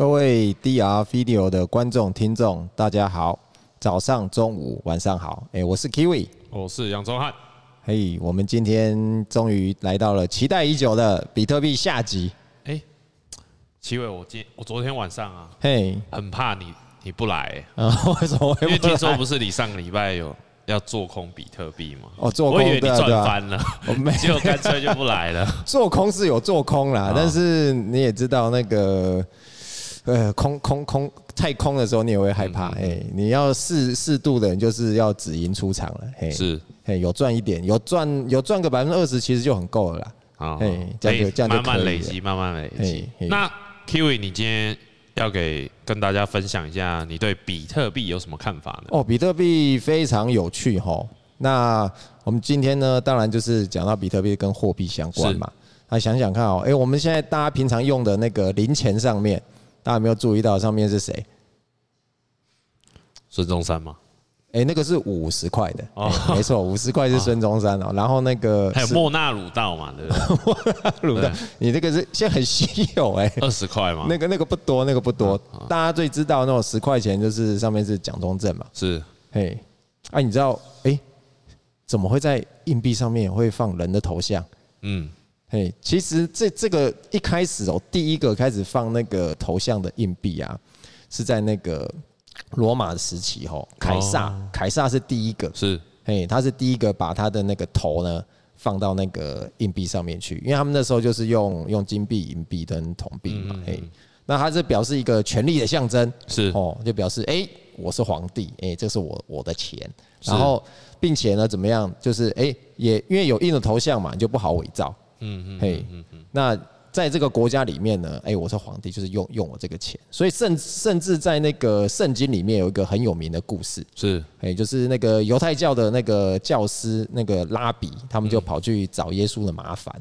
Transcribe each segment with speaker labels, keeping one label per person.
Speaker 1: 各位 DR Video 的观众、听众，大家好，早上、中午、晚上好。哎，我是 Kiwi，
Speaker 2: 我是杨宗翰。
Speaker 1: 嘿，我们今天终于来到了期待已久的比特币下集。
Speaker 2: 哎，奇伟，我今我昨天晚上啊，
Speaker 1: 嘿，
Speaker 2: 很怕你你不来。
Speaker 1: 啊，为什么？
Speaker 2: 因为听说不是你上个礼拜有要做空比特币吗？
Speaker 1: 哦，做空，
Speaker 2: 我以为你赚翻了，
Speaker 1: 我没，
Speaker 2: 结果干脆就不来了。
Speaker 1: 做空是有做空啦，但是你也知道那个。呃，空空空太空的时候，你也会害怕。哎、你要适适度的人，就是要止盈出场了。嘿，
Speaker 2: 是，
Speaker 1: 嘿，有赚一点，有赚有赚个百分之二十，其实就很够了啦。
Speaker 2: 啊，哎，这样就这样就慢慢累积，慢慢累积。那 Kiwi，你今天要给跟大家分享一下，你对比特币有什么看法呢？
Speaker 1: 哦，比特币非常有趣哈。那我们今天呢，当然就是讲到比特币跟货币相关嘛。那想想看哦，哎，我们现在大家平常用的那个零钱上面。大家有没有注意到上面是谁？
Speaker 2: 孙中山吗？
Speaker 1: 哎，那个是五十块的，哦，没错，五十块是孙中山哦。然后那个
Speaker 2: 还有莫纳鲁道嘛，对不对？
Speaker 1: 莫纳鲁道，你这个是现在很稀有哎，
Speaker 2: 二十块嘛。
Speaker 1: 那个那个不多，那个不多。大家最知道那种十块钱，就是上面是蒋中正嘛。
Speaker 2: 是，
Speaker 1: 嘿，哎，你知道哎，怎么会在硬币上面会放人的头像？嗯。嘿，其实这这个一开始哦，第一个开始放那个头像的硬币啊，是在那个罗马时期吼，凯撒，凯撒是第一个，是，嘿，他是第一个把他的那个头呢放到那个硬币上面去，因为他们那时候就是用用金币、银币跟铜币嘛，嘿，那他是表示一个权力的象征，是。哦，就表示哎，我是皇帝，哎，这是我我的钱，然后并且呢怎么样，就是哎也因为有印的头像嘛，你就不好伪造。嗯嗯，嘿，那在这个国家里面呢，哎，我是皇帝，就是用用我这个钱，所以甚甚至在那个圣经里面有一个很有名的故事，是，哎，就是那个犹太教的那个教师那个拉比，他们就跑去找耶稣的麻烦，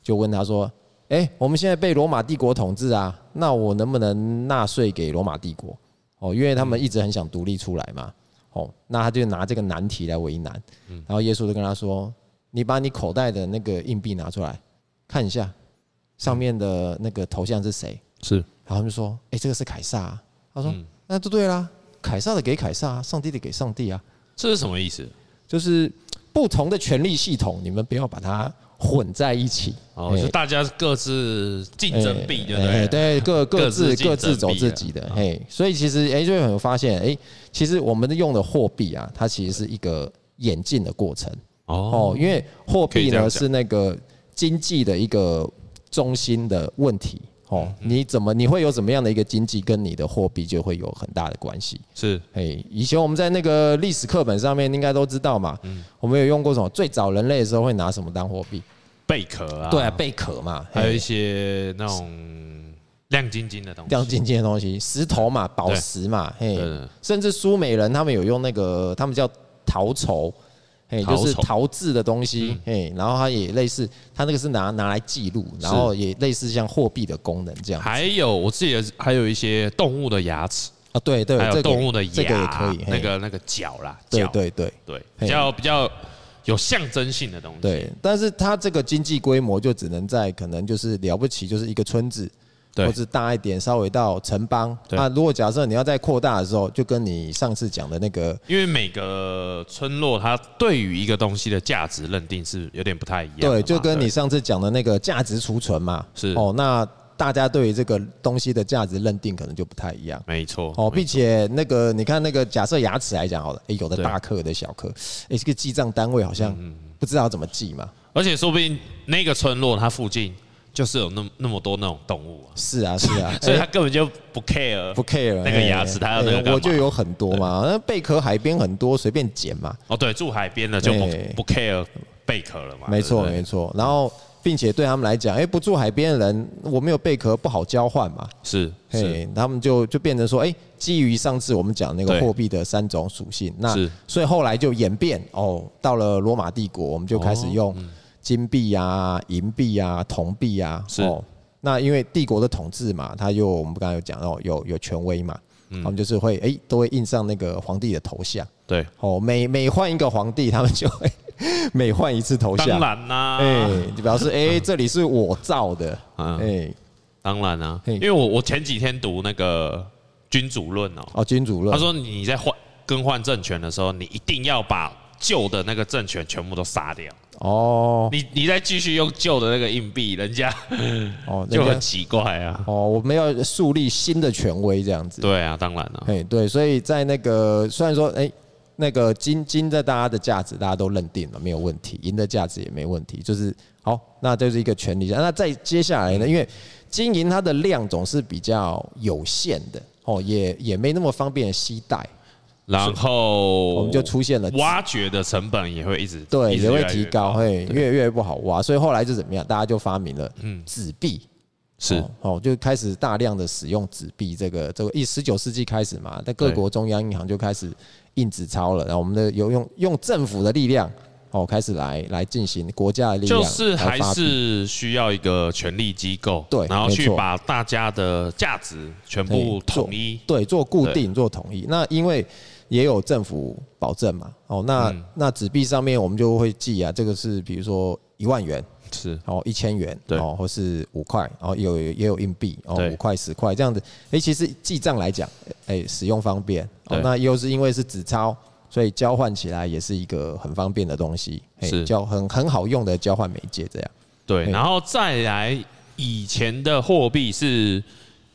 Speaker 1: 就问他说，哎，我们现在被罗马帝国统治啊，那我能不能纳税给罗马帝国？哦，因为他们一直很想独立出来嘛，哦，那他就拿这个难题来为难，然后耶稣就跟他说。你把你口袋的那个硬币拿出来看一下，上面的那个头像是谁？是，然后他们就说：“哎，这个是凯撒。”他说：“那就对啦，凯撒的给凯撒，上帝的给上帝啊。”
Speaker 2: 这是什么意思？
Speaker 1: 就是不同的权力系统，你们不要把它混在一起。
Speaker 2: 哦，就大家各自竞争币，对不对？
Speaker 1: 对，各各自各自走自己的。嘿，所以其实哎，就有发现哎，其实我们用的货币啊，它其实是一个演进的过程。哦，因为货币呢是那个经济的一个中心的问题。哦，你怎么你会有怎么样的一个经济，跟你的货币就会有很大的关系。是，哎，以前我们在那个历史课本上面应该都知道嘛。嗯，我们有用过什么？最早人类的时候会拿什么当货币？
Speaker 2: 贝壳啊。
Speaker 1: 对啊，贝壳嘛。
Speaker 2: 还有一些那种亮晶晶的东西。
Speaker 1: 亮晶晶的东西，石头嘛，宝石嘛。嘿，甚至苏美人他们有用那个，他们叫陶筹。哎，就是陶制的东西，哎，然后它也类似，它那个是拿拿来记录，然后也类似像货币的功能这样。
Speaker 2: 还有，我记得还有一些动物的牙齿
Speaker 1: 啊，对对，
Speaker 2: 还有动物的牙，
Speaker 1: 这个也可以，
Speaker 2: 那个那个角啦，
Speaker 1: 对对对
Speaker 2: 对，比较比较有象征性的东西。
Speaker 1: 对，但是它这个经济规模就只能在可能就是了不起，就是一个村子。或者大一点，稍微到城邦。那如果假设你要再扩大的时候，就跟你上次讲的那个，
Speaker 2: 因为每个村落它对于一个东西的价值认定是有点不太一样。
Speaker 1: 对，就跟你上次讲的那个价值储存嘛。是哦，那大家对于这个东西的价值认定可能就不太一样。
Speaker 2: 没错。
Speaker 1: 哦，并且那个你看那个假设牙齿来讲好了，哎，有的大颗，有的小颗，哎，这个记账单位好像不知道怎么记嘛。
Speaker 2: 而且说不定那个村落它附近。就是有那么那么多那种动物啊，
Speaker 1: 是啊是啊，
Speaker 2: 所以他根本就不 care
Speaker 1: 不 care
Speaker 2: 那个牙齿，他要那个
Speaker 1: 我就有很多嘛，那贝壳海边很多，随便捡嘛。
Speaker 2: 哦，对，住海边的就不不 care 贝壳了嘛。
Speaker 1: 没错没错，然后并且对他们来讲，哎，不住海边的人，我没有贝壳不好交换嘛。是，嘿，他们就就变成说，哎，基于上次我们讲那个货币的三种属性，那所以后来就演变哦，到了罗马帝国，我们就开始用。金币啊，银币啊，铜币啊，是。哦。那因为帝国的统治嘛，他又我们刚才有讲到有有权威嘛，他们就是会哎都会印上那个皇帝的头像。对。哦，每每换一个皇帝，他们就会每换一次头像。
Speaker 2: 当然啦，
Speaker 1: 哎，就表示哎这里是我造的，哎，
Speaker 2: 当然啊，因为我我前几天读那个君主论哦，
Speaker 1: 哦君主论，
Speaker 2: 他说你在换更换政权的时候，你一定要把旧的那个政权全部都杀掉。哦，你你再继续用旧的那个硬币，人家哦 就很奇怪啊。
Speaker 1: 哦，我们要树立新的权威这样子。
Speaker 2: 对啊，当然了。
Speaker 1: 哎，对，所以在那个虽然说哎。那个金金在大家的价值，大家都认定了没有问题，银的价值也没问题，就是好，那这是一个权利。那再接下来呢？因为金银它的量总是比较有限的哦，也也没那么方便携带，
Speaker 2: 然后
Speaker 1: 我们就出现了
Speaker 2: 挖掘的成本也会一直
Speaker 1: 对，也会提高，会越越不好挖，所以后来就怎么样？大家就发明了嗯。纸币，
Speaker 2: 是。
Speaker 1: 哦，就开始大量的使用纸币，这个这个一十九世纪开始嘛，在各国中央银行就开始。印纸钞了，然后我们的有用用政府的力量哦，开始来来进行国家的力量，
Speaker 2: 就是还是需要一个权力机构，对，然后去把大家的价值全部统一，
Speaker 1: 对，做固定做统一。那因为也有政府保证嘛，哦，那那纸币上面我们就会记啊，这个是比如说一万元。
Speaker 2: 是
Speaker 1: 哦，一千元对哦，或是五块，然后有也有硬币哦，五块十块这样子。哎，其实记账来讲，哎，使用方便。哦，那又是因为是纸钞，所以交换起来也是一个很方便的东西，是交很很好用的交换媒介这样。
Speaker 2: 对，然后再来，以前的货币是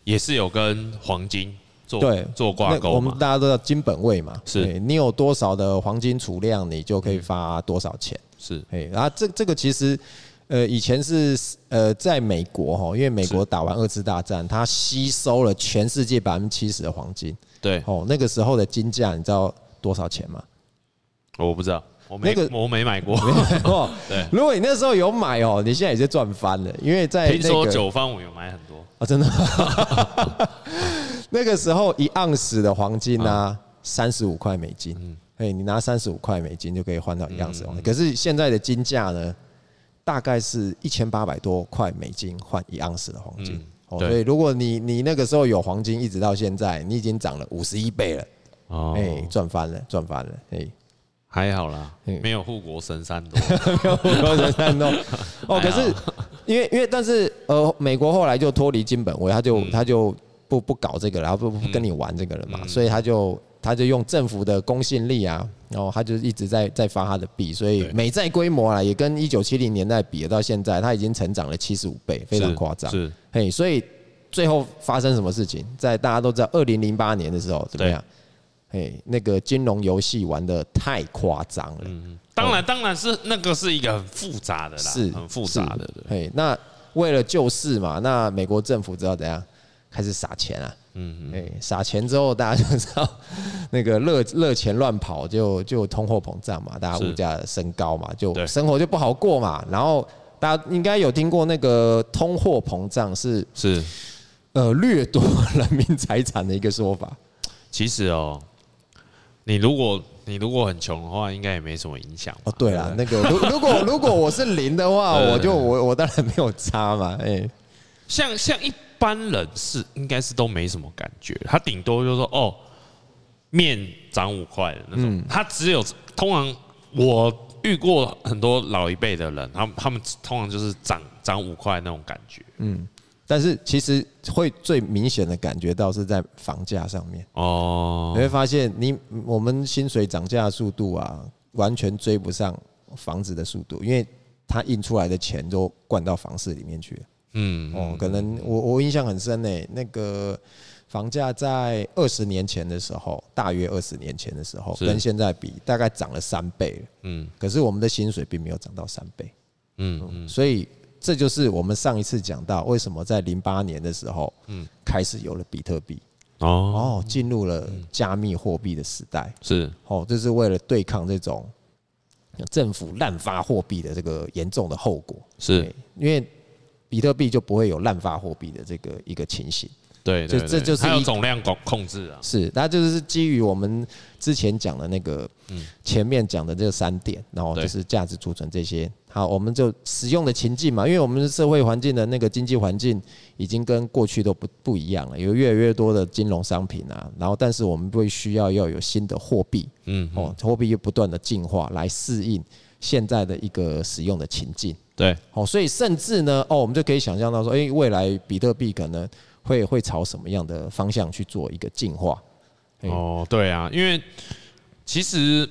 Speaker 2: 也是有跟黄金做对做挂钩，
Speaker 1: 我们大家都知道金本位嘛，是你有多少的黄金储量，你就可以发多少钱。是，哎，然后这这个其实。呃，以前是呃，在美国哈，因为美国打完二次大战，它吸收了全世界百分之七十的黄金。对，哦，那个时候的金价，你知道多少钱吗？
Speaker 2: 我不知道，我没那个我没买过。
Speaker 1: 没买过。对，如果你那时候有买哦，你现在也是赚翻了，因为在
Speaker 2: 听说九方我有买很多
Speaker 1: 啊，真的。那个时候一盎司的黄金呢，三十五块美金。嗯，哎，你拿三十五块美金就可以换到一盎司黄金。可是现在的金价呢？大概是一千八百多块美金换一盎司的黄金，哦，所以如果你你那个时候有黄金，一直到现在，你已经涨了五十一倍了，哦，哎，赚翻了，赚翻了，哎，
Speaker 2: 还好啦，没有护国神山多，
Speaker 1: 没有护国神山多，哦，可是因为因为但是呃，美国后来就脱离金本位，他就他就不不搞这个，然后不不跟你玩这个了嘛，所以他就。他就用政府的公信力啊，然后他就一直在在发他的币，所以美债规模啊，也跟一九七零年代比，到现在他已经成长了七十五倍，非常夸张。是，嘿，所以最后发生什么事情？在大家都知道，二零零八年的时候怎么样？嘿，那个金融游戏玩的太夸张了。嗯，
Speaker 2: 当然，当然是那个是一个很复杂的啦，是很复杂的。
Speaker 1: 嘿，那为了救市嘛，那美国政府知道怎样？开始撒钱啊。嗯，哎，撒钱之后，大家就知道那个热热钱乱跑，就就通货膨胀嘛，大家物价升高嘛，就生活就不好过嘛。然后大家应该有听过那个通货膨胀是是呃掠夺人民财产的一个说法。
Speaker 2: 其实哦，你如果你如果很穷的话，应该也没什么影响。
Speaker 1: 哦，对了，那个如如果如果我是零的话，我就我我当然没有差嘛。哎，
Speaker 2: 像像一。一般人是应该是都没什么感觉，他顶多就是说哦，面涨五块的那种，他只有通常我遇过很多老一辈的人，他们他们通常就是涨涨五块那种感觉，
Speaker 1: 嗯，但是其实会最明显的感觉到是在房价上面哦，你会发现你我们薪水涨价速度啊，完全追不上房子的速度，因为它印出来的钱都灌到房市里面去了。嗯哦，可能我我印象很深呢。那个房价在二十年前的时候，大约二十年前的时候，跟现在比，大概涨了三倍。嗯，可是我们的薪水并没有涨到三倍。嗯嗯，所以这就是我们上一次讲到，为什么在零八年的时候，嗯，开始有了比特币。哦哦，进入了加密货币的时代。是哦，这是为了对抗这种政府滥发货币的这个严重的后果。是因为。比特币就不会有滥发货币的这个一个情形，
Speaker 2: 对，这这就是还有总量控控制啊，
Speaker 1: 是，那就是基于我们之前讲的那个，前面讲的这三点，然后就是价值储存这些，好，我们就使用的情境嘛，因为我们的社会环境的那个经济环境已经跟过去都不不一样了，有越来越多的金融商品啊，然后但是我们会需要要有新的货币，嗯，哦，货币又不断的进化来适应现在的一个使用的情境。
Speaker 2: 对，
Speaker 1: 哦，所以甚至呢，哦，我们就可以想象到说，哎，未来比特币可能会会朝什么样的方向去做一个进化？
Speaker 2: 哦，对啊，因为其实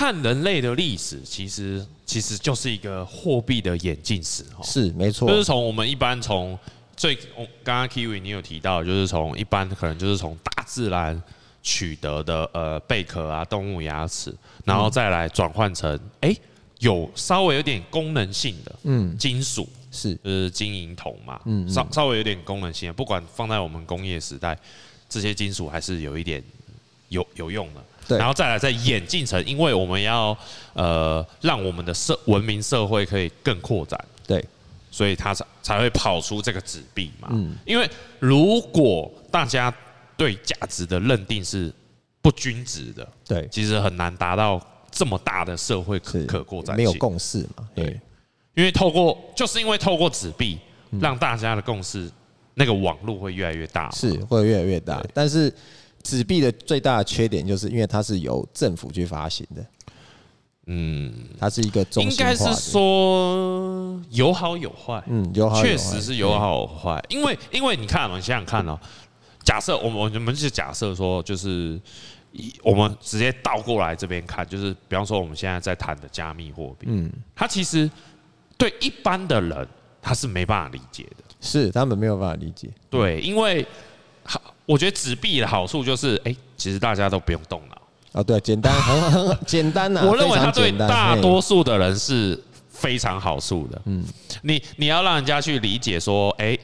Speaker 2: 看人类的历史，其实其实就是一个货币的演进史，哈，
Speaker 1: 是没错，
Speaker 2: 就是从我们一般从最，刚刚 Kiwi 你有提到，就是从一般可能就是从大自然取得的呃贝壳啊、动物牙齿，然后再来转换成哎有稍微有点功能性的嗯。金属，是。就是金银铜嘛，嗯稍稍微有点功能性，不管放在我们工业时代。这些金属还是有一点有有用的，对，然后再来再演进成，因为我们要呃让我们的社文明社会可以更扩展，
Speaker 1: 对，
Speaker 2: 所以它才才会跑出这个纸币嘛。嗯，因为如果大家对价值的认定是不均值的，对，其实很难达到这么大的社会可可扩展性，
Speaker 1: 没有共识嘛。对，
Speaker 2: 因为透过就是因为透过纸币让大家的共识。那个网络会越来越大，
Speaker 1: 是会越来越大。但是纸币的最大的缺点就是因为它是由政府去发行的，嗯，它是一个中应该是
Speaker 2: 说有好有坏，
Speaker 1: 嗯，有好
Speaker 2: 确实是有好有坏。因为因为你看，你想想看哦，假设我们我们就假设说，就是我们直接倒过来这边看，就是比方说我们现在在谈的加密货币，嗯，它其实对一般的人他是没办法理解的。
Speaker 1: 是他们没有办法理解，
Speaker 2: 对，因为好，我觉得纸币的好处就是，哎、欸，其实大家都不用动脑
Speaker 1: 啊，对，简单，很很简单呐。
Speaker 2: 我认为它对大多数的人是非常好处的。嗯，你你要让人家去理解说，哎，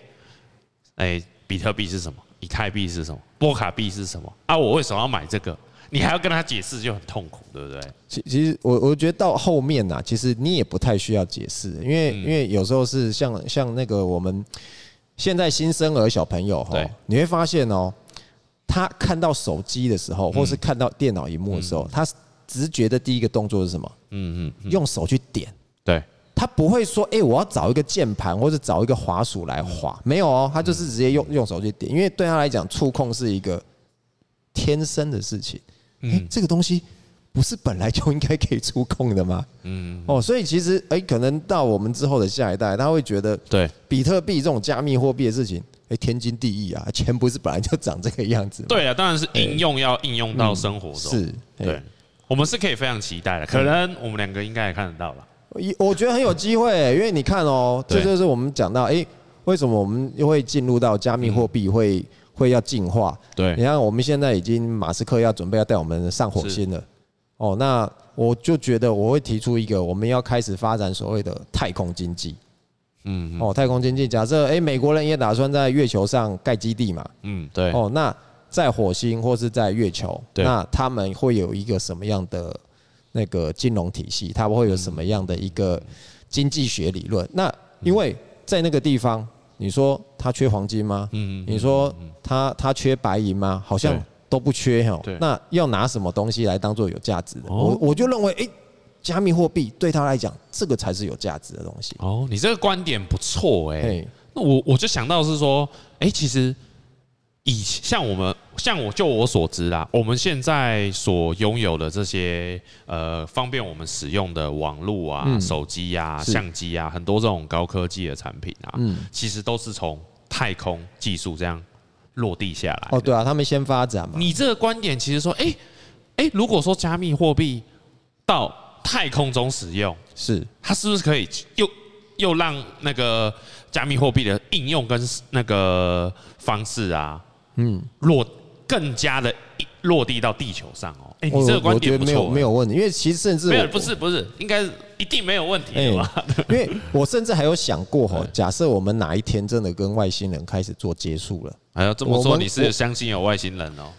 Speaker 2: 哎，比特币是什么？以太币是什么？波卡币是什么？啊，我为什么要买这个？你还要跟他解释，就很痛苦，对不对？
Speaker 1: 其其实我我觉得到后面呐，其实你也不太需要解释，因为因为有时候是像像那个我们现在新生儿小朋友哈，你会发现哦，他看到手机的时候，或是看到电脑荧幕的时候，他直觉的第一个动作是什么？嗯嗯，用手去点。
Speaker 2: 对，
Speaker 1: 他不会说，哎，我要找一个键盘或者找一个滑鼠来滑，没有哦，他就是直接用用手去点，因为对他来讲，触控是一个天生的事情。哎，这个东西不是本来就应该可以触控的吗？嗯，哦，所以其实哎，可能到我们之后的下一代，他会觉得，对，比特币这种加密货币的事情，哎，天经地义啊，钱不是本来就长这个样子。
Speaker 2: 对啊，当然是应用要应用到生活中。是，对，我们是可以非常期待的，可能我们两个应该也看得到了。
Speaker 1: 我觉得很有机会，因为你看哦，这就是我们讲到，哎，为什么我们又会进入到加密货币会？会要进化，对，你看我们现在已经马斯克要准备要带我们上火星了，哦，那我就觉得我会提出一个，我们要开始发展所谓的太空经济，嗯，哦，太空经济，假设哎，美国人也打算在月球上盖基地嘛，嗯，对，哦，那在火星或是在月球，那他们会有一个什么样的那个金融体系？他们会有什么样的一个经济学理论？那因为在那个地方。你说他缺黄金吗？嗯，你说他他缺白银吗？好像都不缺哈。那要拿什么东西来当做有价值的？我我就认为，哎，加密货币对他来讲，这个才是有价值的东西。
Speaker 2: 哦，你这个观点不错哎。那我我就想到是说，哎，其实。以像我们像我就我所知啦，我们现在所拥有的这些呃方便我们使用的网络啊、手机呀、相机啊，很多这种高科技的产品啊，其实都是从太空技术这样落地下来。
Speaker 1: 哦，对啊，他们先发展嘛。
Speaker 2: 你这个观点其实说，哎哎，如果说加密货币到太空中使用，是它是不是可以又又让那个加密货币的应用跟那个方式啊？嗯，落更加的落地到地球上哦。哎，你这个观点不错，
Speaker 1: 没有没有问题，因为其实甚至没
Speaker 2: 有不是不是，应该一定没有问题的吧？
Speaker 1: 因为我甚至还有想过哈，假设我们哪一天真的跟外星人开始做接触了，
Speaker 2: 还要这么说，你是相信有外星人哦？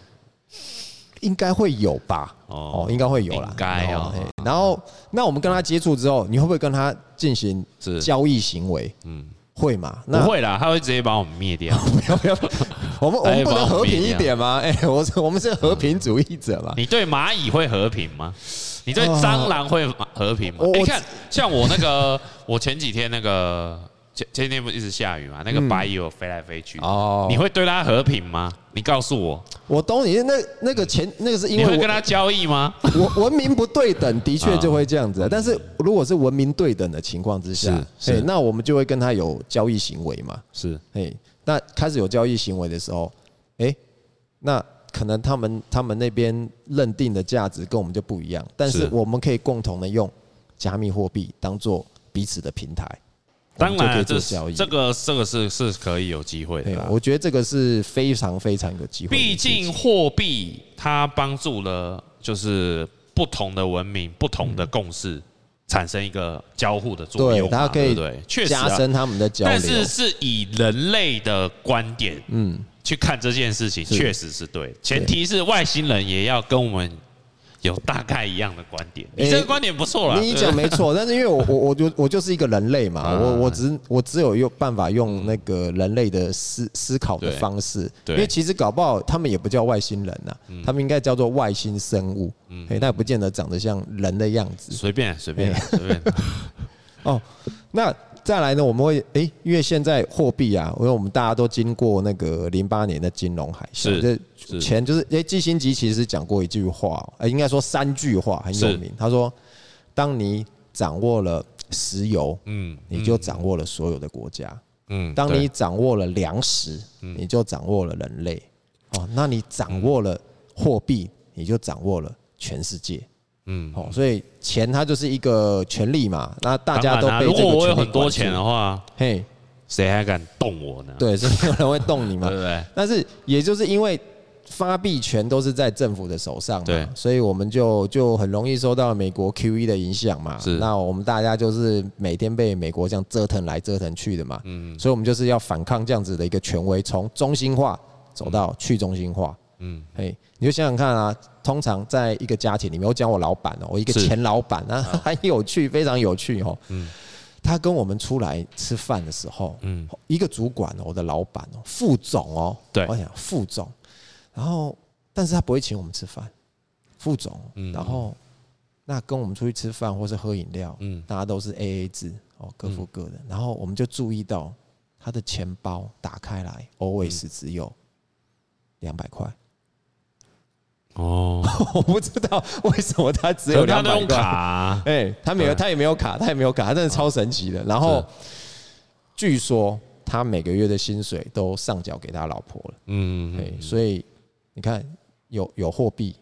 Speaker 1: 应该会有吧？哦，应该会有啦。该哦。然后，那我们跟他接触之后，你会不会跟他进行交易行为？嗯。会吗？
Speaker 2: 不会啦，他会直接把我们灭掉。不要不要，
Speaker 1: 我们我们不能和平一点吗？哎，我我们是和平主义者嘛。
Speaker 2: 你对蚂蚁会和平吗？你对蟑螂会和平吗？你看，像我那个，我前几天那个前前天不一直下雨嘛？那个白蚁飞来飞去哦，你会对它和平吗？你告诉我，
Speaker 1: 我懂你。那那个前那个是因为
Speaker 2: 你会跟他交易吗？
Speaker 1: 我文明不对等，的确就会这样子。但是如果是文明对等的情况之下，是，那我们就会跟他有交易行为嘛？
Speaker 2: 是，
Speaker 1: 哎，那开始有交易行为的时候，哎，那可能他们他们那边认定的价值跟我们就不一样，但是我们可以共同的用加密货币当做彼此的平台。
Speaker 2: 当然，这这个这个是是可以有机会的。
Speaker 1: 我觉得这个是非常非常有机会。
Speaker 2: 毕竟货币它帮助了就是不同的文明、不同的共识产生一个交互的作用，
Speaker 1: 它可以对确实加深他们的交流。
Speaker 2: 但是是以人类的观点嗯去看这件事情，确实是对。前提是外星人也要跟我们。有大概一样的观点，你这个观点不错了。
Speaker 1: 你讲没错，但是因为我我我就我就是一个人类嘛，我我只我只有用办法用那个人类的思思考的方式，因为其实搞不好他们也不叫外星人呐，他们应该叫做外星生物，哎，那也不见得长得像人的样子。
Speaker 2: 随便随便随便。
Speaker 1: 哦，那。再来呢，我们会诶，因为现在货币啊，因为我们大家都经过那个零八年的金融海啸，这钱就是诶，基辛吉其实讲过一句话，呃，应该说三句话很有名。他说：“当你掌握了石油，嗯，你就掌握了所有的国家，嗯，当你掌握了粮食，你就掌握了人类，哦，那你掌握了货币，你就掌握了全世界。”嗯，好，所以钱它就是一个权利嘛，那大家都被这个权力。
Speaker 2: 如果我有很多钱的话，嘿，谁还敢动我呢？
Speaker 1: 对，是没有人会动你嘛，对不对？但是也就是因为发币权都是在政府的手上嘛，对，所以我们就就很容易受到美国 QE 的影响嘛。是，那我们大家就是每天被美国这样折腾来折腾去的嘛。嗯，所以我们就是要反抗这样子的一个权威，从中心化走到去中心化。嗯，嘿，你就想想看啊。通常在一个家庭里面，我讲我老板哦，我一个前老板啊，很有趣，非常有趣哦。嗯，他跟我们出来吃饭的时候，嗯，一个主管哦，我的老板哦，副总哦，对，我想副总，然后但是他不会请我们吃饭，副总，然后那跟我们出去吃饭或是喝饮料，嗯，大家都是 AA 制哦，各付各的，然后我们就注意到他的钱包打开来，always 只有两百块。哦，我不知道为什么他只有两百块。哎，他没有，他也没有卡，他也没有卡，他真的超神奇的。然后据说他每个月的薪水都上缴给他老婆了。嗯，哎，所以你看，有有货币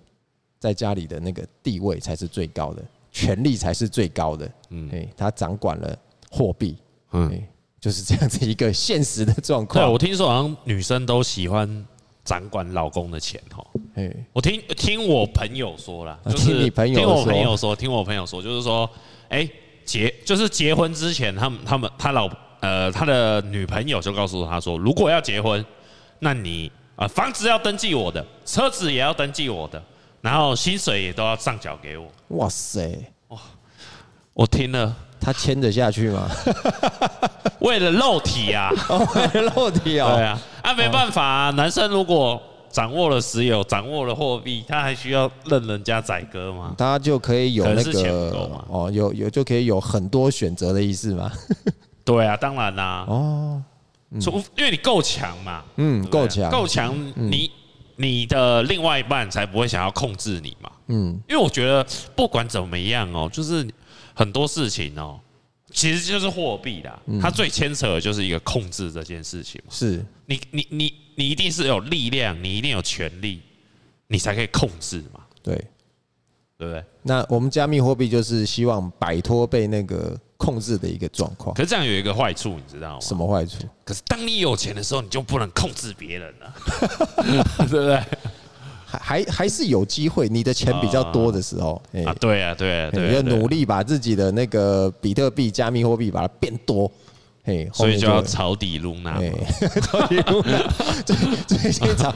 Speaker 1: 在家里的那个地位才是最高的，权力才是最高的。嗯，哎，他掌管了货币，嗯，就是这样子一个现实的状况。
Speaker 2: 对，我听说好像女生都喜欢。掌管老公的钱哈，我听听我朋友说了，就是听我朋友说，听我朋友说，就是说，哎，结就是结婚之前，他们他们他老呃他的女朋友就告诉他说，如果要结婚，那你啊房子要登记我的，车子也要登记我的，然后薪水也都要上缴给我。哇塞，哇，我听了。
Speaker 1: 他签得下去吗？
Speaker 2: 为了肉体啊，
Speaker 1: 为了肉体啊，
Speaker 2: 对啊，啊没办法啊，男生如果掌握了石油，掌握了货币，他还需要任人家宰割吗？
Speaker 1: 他就可以有那个哦，有有就可以有很多选择的意思吗？
Speaker 2: 对啊，当然啦。哦，从因为你够强嘛，
Speaker 1: 嗯，够强，
Speaker 2: 够强，你你的另外一半才不会想要控制你嘛。嗯，因为我觉得不管怎么样哦，就是。很多事情哦，其实就是货币啦，它最牵扯的就是一个控制这件事情嘛。是，你你你你一定是有力量，你一定有权利，你才可以控制嘛。对，对不对？
Speaker 1: 那我们加密货币就是希望摆脱被那个控制的一个状况。
Speaker 2: 可是这样有一个坏处，你知道吗？
Speaker 1: 什么坏处？
Speaker 2: 可是当你有钱的时候，你就不能控制别人了，对不对？
Speaker 1: 还还是有机会，你的钱比较多的时候，
Speaker 2: 啊，对啊，对啊，你，
Speaker 1: 要努力把自己的那个比特币、加密货币把它变多，嘿，
Speaker 2: 所以就要抄底 Luna，
Speaker 1: 抄底 Luna，最 最先炒，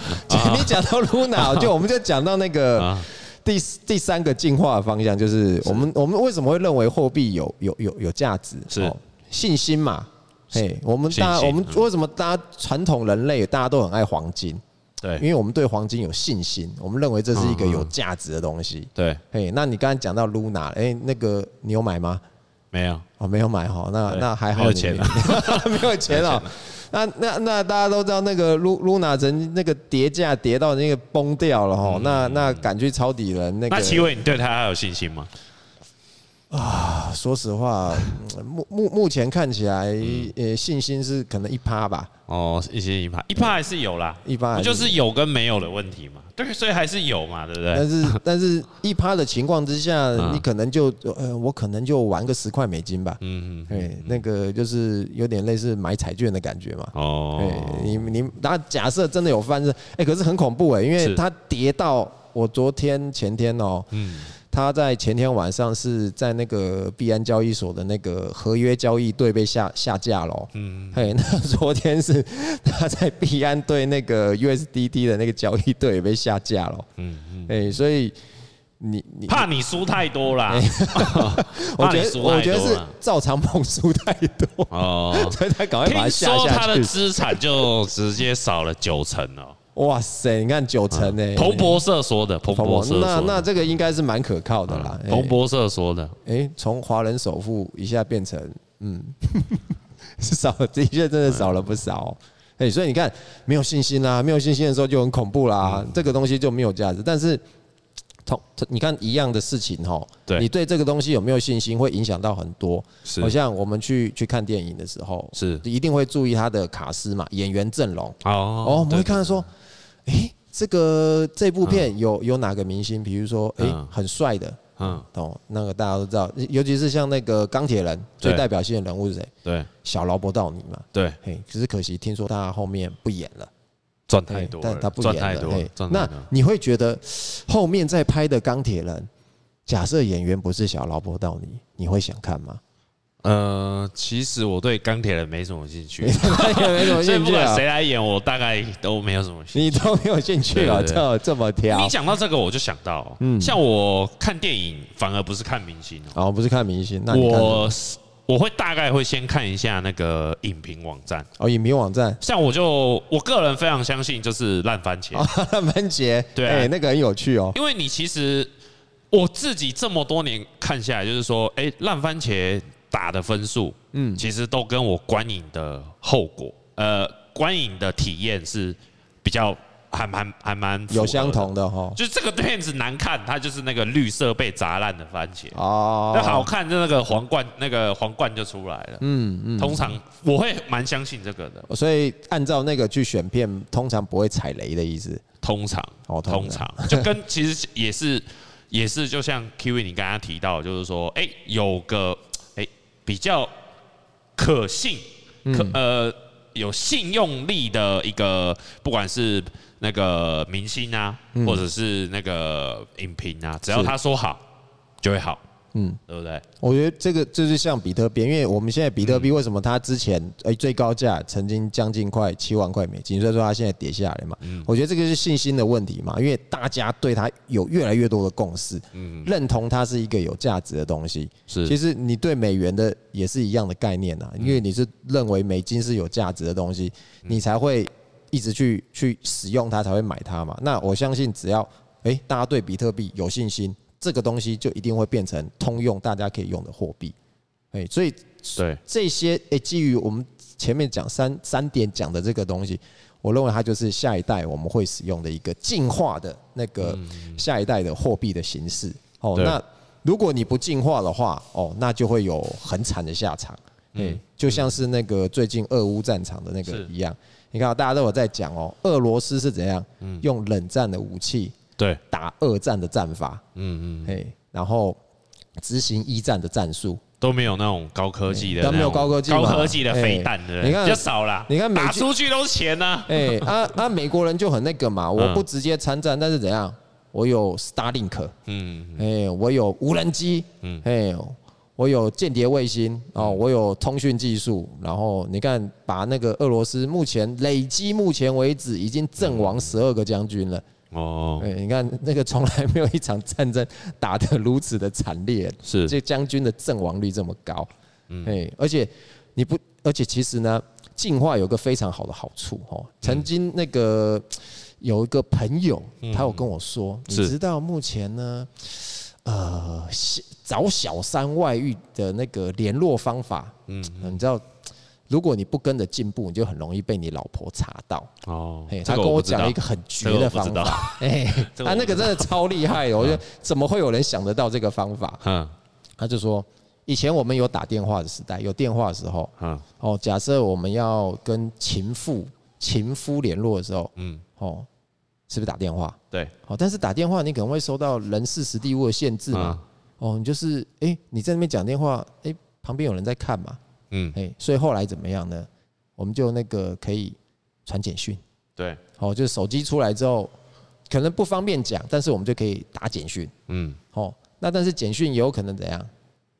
Speaker 1: 你讲到 Luna，就我们就讲到那个第第三个进化的方向，就是我们我们为什么会认为货币有有有有价值？是信心嘛？嘿，我们大家我们为什么大家传统人类大家都很爱黄金？对，因为我们对黄金有信心，我们认为这是一个有价值的东西。对，嘿，那你刚才讲到 Luna，哎，那个你有买吗？
Speaker 2: 没有
Speaker 1: 哦，没有买哈，那那还好，
Speaker 2: 没有钱了，
Speaker 1: 没有钱了。那那那大家都知道，那个露露娜曾那个跌价跌到那个崩掉了哈，那那敢去抄底了那个。
Speaker 2: 那奇伟，你对他还有信心吗？
Speaker 1: 啊，说实话，目目目前看起来，呃，信心是可能一趴吧。
Speaker 2: 哦，一些一趴，一趴还是有啦，
Speaker 1: 一趴
Speaker 2: 就是有跟没有的问题嘛。对，所以还是有嘛，对不对？
Speaker 1: 但是 但是一趴的情况之下，你可能就呃，我可能就玩个十块美金吧。嗯嗯，对，那个就是有点类似买彩券的感觉嘛。哦，对，你你，那假设真的有翻身，哎，可是很恐怖哎，因为它跌到我昨天前天哦，嗯。他在前天晚上是在那个币安交易所的那个合约交易队被下下架了。嗯，嘿，那昨天是他在币安对那个 USDT 的那个交易队也被下架了。嗯嗯，哎，所以你你
Speaker 2: 怕你输太多啦？
Speaker 1: 我觉得我觉得是赵长鹏输太多哦，所以他赶快把它下下去。
Speaker 2: 他的资产就直接少了九成了。
Speaker 1: 哇塞！你看九成呢？
Speaker 2: 彭博社说的，彭博社
Speaker 1: 那那这个应该是蛮可靠的啦。
Speaker 2: 彭博社说的，
Speaker 1: 哎，从华人首富一下变成，嗯，少的确真的少了不少。哎，所以你看，没有信心啦，没有信心的时候就很恐怖啦，这个东西就没有价值。但是，同你看一样的事情哈，你对这个东西有没有信心，会影响到很多。好像我们去去看电影的时候，是一定会注意他的卡司嘛，演员阵容。哦，我们会看到说。哎、欸，这个这部片有有哪个明星？比如说，哎、欸，很帅的，嗯，哦，那个大家都知道，尤其是像那个钢铁人最代表性的人物是谁？对，小劳勃道尼嘛。对，嘿，只是可惜听说他后面不演了，
Speaker 2: 赚太多，
Speaker 1: 但他不演了。嘿，那你会觉得后面在拍的钢铁人，假设演员不是小劳勃道尼，你会想看吗？
Speaker 2: 呃，其实我对钢铁人没什么兴趣，
Speaker 1: 没什么兴趣，所以
Speaker 2: 不管谁来演，我大概都没有什么兴趣。
Speaker 1: 你都没有兴趣啊？这这么挑？
Speaker 2: 你讲到这个，我就想到，嗯，像我看电影，反而不是看明星
Speaker 1: 哦，不是看明星，那
Speaker 2: 我我会大概会先看一下那个影评网站
Speaker 1: 哦，影评网站。
Speaker 2: 像我就我个人非常相信，就是烂番茄，
Speaker 1: 烂番茄，对，哎，那个很有趣哦，
Speaker 2: 因为你其实我自己这么多年看下来，就是说，哎，烂番茄。打的分数，嗯，其实都跟我观影的后果，呃，观影的体验是比较还蛮还蛮
Speaker 1: 有相同的哈。
Speaker 2: 就是这个片子难看，它就是那个绿色被砸烂的番茄哦。那好看，就那个皇冠，那个皇冠就出来了。嗯嗯。通常我会蛮相信这个的，
Speaker 1: 所以按照那个去选片，通常不会踩雷的意思。
Speaker 2: 通常哦，通常就跟 其实也是也是，就像 Kiwi 你刚刚提到，就是说，哎，有个。比较可信、可呃有信用力的一个，不管是那个明星啊，或者是那个影评啊，只要他说好，就会好。嗯，对不对？
Speaker 1: 我觉得这个就是像比特币，因为我们现在比特币为什么它之前诶最高价曾经将近快七万块美金，所以说它现在跌下来嘛。嗯，我觉得这个是信心的问题嘛，因为大家对它有越来越多的共识，嗯，认同它是一个有价值的东西。是，其实你对美元的也是一样的概念啊，因为你是认为美金是有价值的东西，你才会一直去去使用它，才会买它嘛。那我相信只要诶大家对比特币有信心。这个东西就一定会变成通用，大家可以用的货币，哎，所以对。这些诶，基于我们前面讲三三点讲的这个东西，我认为它就是下一代我们会使用的一个进化的那个下一代的货币的形式。哦，那如果你不进化的话，哦，那就会有很惨的下场。嗯，就像是那个最近俄乌战场的那个一样，你看大家都有在讲哦，俄罗斯是怎样用冷战的武器。对，打二战的战法，嗯嗯，嘿，然后执行一战的战术，
Speaker 2: 都没有那种高科技的，
Speaker 1: 都没有高科技，
Speaker 2: 高科技的飞弹的，你看比较少啦。你看打出去都是钱呢，
Speaker 1: 哎，啊啊，美国人就很那个嘛，我不直接参战，但是怎样，我有 Starlink，嗯，哎，我有无人机，嗯，哎，我有间谍卫星，哦，我有通讯技术，然后你看，把那个俄罗斯目前累积目前为止已经阵亡十二个将军了。哦，哎，你看那个从来没有一场战争打得如此的惨烈，是。这将军的阵亡率这么高，嗯，哎，而且你不，而且其实呢，进化有个非常好的好处哦。曾经那个有一个朋友，他有跟我说，你知道目前呢，呃找小三外遇的那个联络方法。嗯，你知道，如果你不跟着进步，你就很容易被你老婆查到。
Speaker 2: 哦，
Speaker 1: 他跟我讲了一个很绝的方法。哎，他那个真的超厉害的，我觉得怎么会有人想得到这个方法？嗯，他就说。以前我们有打电话的时代，有电话的时候，嗯，哦，假设我们要跟情妇、情夫联络的时候，嗯，哦，是不是打电话？
Speaker 2: 对，
Speaker 1: 哦，但是打电话你可能会收到人事、实地、物的限制嘛，哦，你就是，哎，你在那边讲电话，哎，旁边有人在看嘛，嗯，哎，所以后来怎么样呢？我们就那个可以传简讯，
Speaker 2: 对，
Speaker 1: 哦，就是手机出来之后，可能不方便讲，但是我们就可以打简讯，嗯，哦，那但是简讯也有可能怎样？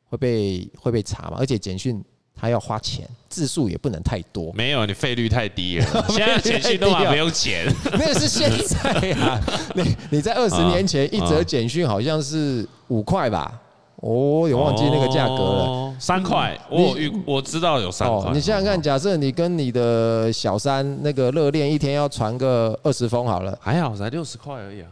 Speaker 1: 会被会被查嘛？而且简讯它要花钱，字数也不能太多。
Speaker 2: 没有，你费率太低了。现在简讯都还不用钱，
Speaker 1: 那个是现在啊。你你在二十年前一则简讯好像是五块吧？我也忘记那个价格了，
Speaker 2: 三块。我我知道有三块。
Speaker 1: 你想想看，假设你跟你的小三那个热恋，一天要传个二十封好了，
Speaker 2: 还好才六十块而已啊。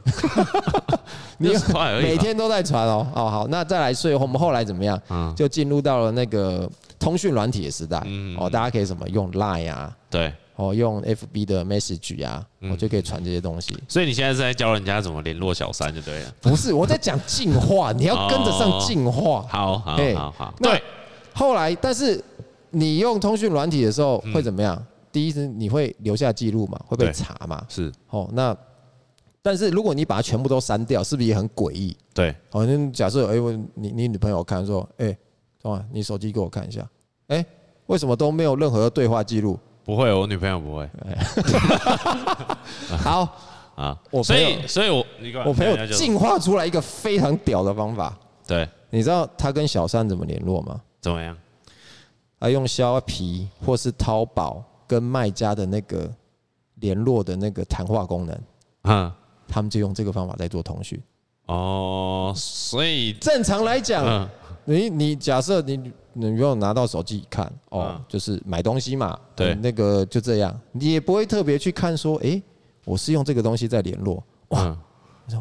Speaker 1: 六十块而已每天都在传哦。哦，好，那再来，所以我们后来怎么样？就进入到了那个通讯软体的时代。哦，大家可以什么用 Line 啊？
Speaker 2: 对。
Speaker 1: 哦，用 FB 的 Message 啊，我就可以传这些东西。
Speaker 2: 所以你现在是在教人家怎么联络小三，就对了。
Speaker 1: 不是，我在讲进化，你要跟得上进化。
Speaker 2: 好好好好。
Speaker 1: 对。后来，但是你用通讯软体的时候会怎么样？第一是你会留下记录嘛，会被查嘛。
Speaker 2: 是。
Speaker 1: 哦，那但是如果你把它全部都删掉，是不是也很诡异？
Speaker 2: 对。
Speaker 1: 好，像假设哎，我你你女朋友看说，哎，哇，你手机给我看一下，哎，为什么都没有任何的对话记录？
Speaker 2: 不会，我女朋友不会。
Speaker 1: 好啊，我
Speaker 2: 所以所以我
Speaker 1: 我朋友进化出来一个非常屌的方法。
Speaker 2: 对，
Speaker 1: 你知道他跟小三怎么联络吗？
Speaker 2: 怎么样？
Speaker 1: 啊，用削皮或是淘宝跟卖家的那个联络的那个谈话功能，嗯，他们就用这个方法在做通讯。
Speaker 2: 哦，所以
Speaker 1: 正常来讲，你你假设你。你不用拿到手机看哦，就是买东西嘛，对，那个就这样，你也不会特别去看说，哎，我是用这个东西在联络，哇，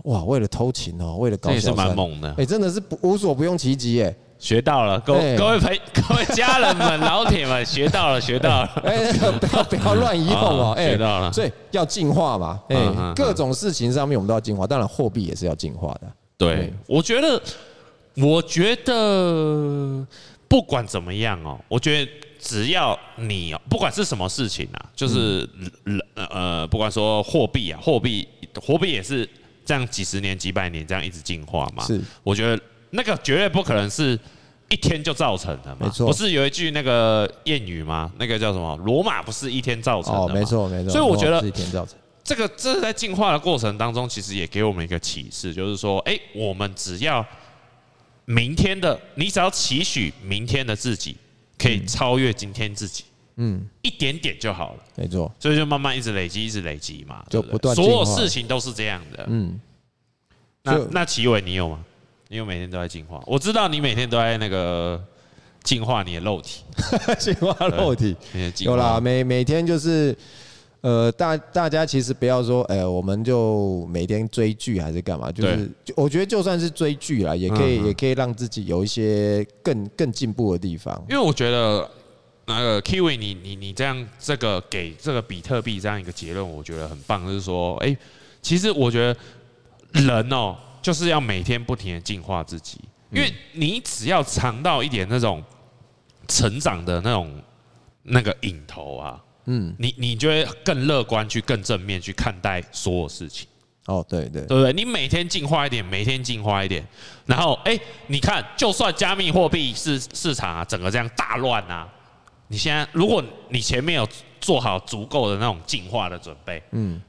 Speaker 1: 哇，为了偷情哦，为了搞小三，
Speaker 2: 蛮猛的，
Speaker 1: 哎，真的是无所不用其极，哎，
Speaker 2: 学到了，各位各位朋 各位家人们、老铁们，学到了，学到了，
Speaker 1: 哎，不要不要乱移动哦，哎，
Speaker 2: 学到了，
Speaker 1: 所以要进化嘛，哎，各种事情上面我们都要进化，当然货币也是要进化的，
Speaker 2: 对，我觉得，我觉得。不管怎么样哦，我觉得只要你不管是什么事情啊，就是呃，不管说货币啊，货币货币也是这样几十年、几百年这样一直进化嘛。是，我觉得那个绝对不可能是一天就造成的嘛。没错，不是有一句那个谚语吗？那个叫什么？罗马不是一天造成的吗？
Speaker 1: 没错没错。
Speaker 2: 所以我觉得这个这是在进化的过程当中，其实也给我们一个启示，就是说，哎，我们只要。明天的你只要期许明天的自己可以超越今天自己，嗯，一点点就好了，
Speaker 1: 没错，
Speaker 2: 所以就慢慢一直累积，一直累积嘛，就不断，所有事情都是这样的，嗯。那那奇伟你有吗？你有每天都在进化？我知道你每天都在那个进化你的肉体，
Speaker 1: 进化肉体，有啦，每每天就是。呃，大大家其实不要说，哎，我们就每天追剧还是干嘛？就是，我觉得就算是追剧啦，也可以，也可以让自己有一些更更进步的地方。
Speaker 2: 因为我觉得，那个 Kiwi，你你你这样这个给这个比特币这样一个结论，我觉得很棒，就是说，哎，其实我觉得人哦，就是要每天不停的进化自己，因为你只要尝到一点那种成长的那种那个瘾头啊。嗯，你你就会更乐观，去更正面去看待所有事情。
Speaker 1: 哦，对对，
Speaker 2: 对不对？你每天进化一点，每天进化一点，然后哎，你看，就算加密货币市市场啊，整个这样大乱啊，你现在如果你前面有做好足够的那种进化的准备，嗯。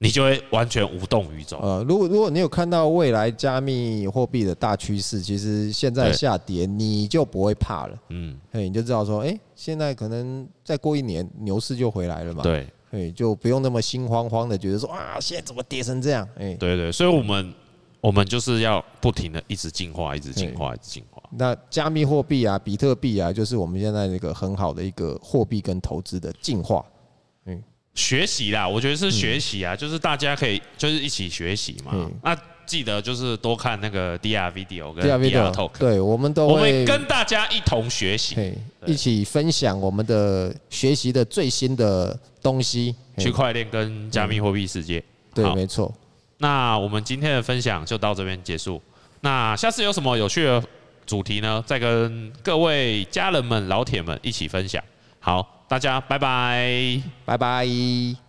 Speaker 2: 你就会完全无动于衷。
Speaker 1: 呃，如果如果你有看到未来加密货币的大趋势，其实现在下跌你就不会怕了。嗯，嘿，你就知道说，哎，现在可能再过一年牛市就回来了嘛。
Speaker 2: 对，
Speaker 1: 嘿，就不用那么心慌慌的觉得说，啊，现在怎么跌成这样？哎，
Speaker 2: 对对，所以我们我们就是要不停的一直进化，一直进化，一直进化。
Speaker 1: 那加密货币啊，比特币啊，就是我们现在那个很好的一个货币跟投资的进化。
Speaker 2: 学习啦，我觉得是学习啊，就是大家可以就是一起学习嘛。那记得就是多看那个 DR Video 跟 DR Talk，
Speaker 1: 对，我们都会
Speaker 2: 我们跟大家一同学习，
Speaker 1: 一起分享我们的学习的最新的东西，
Speaker 2: 区块链跟加密货币世界。
Speaker 1: 对，没错。
Speaker 2: 那我们今天的分享就到这边结束。那下次有什么有趣的主题呢？再跟各位家人们、老铁们一起分享。好，大家拜拜，
Speaker 1: 拜拜。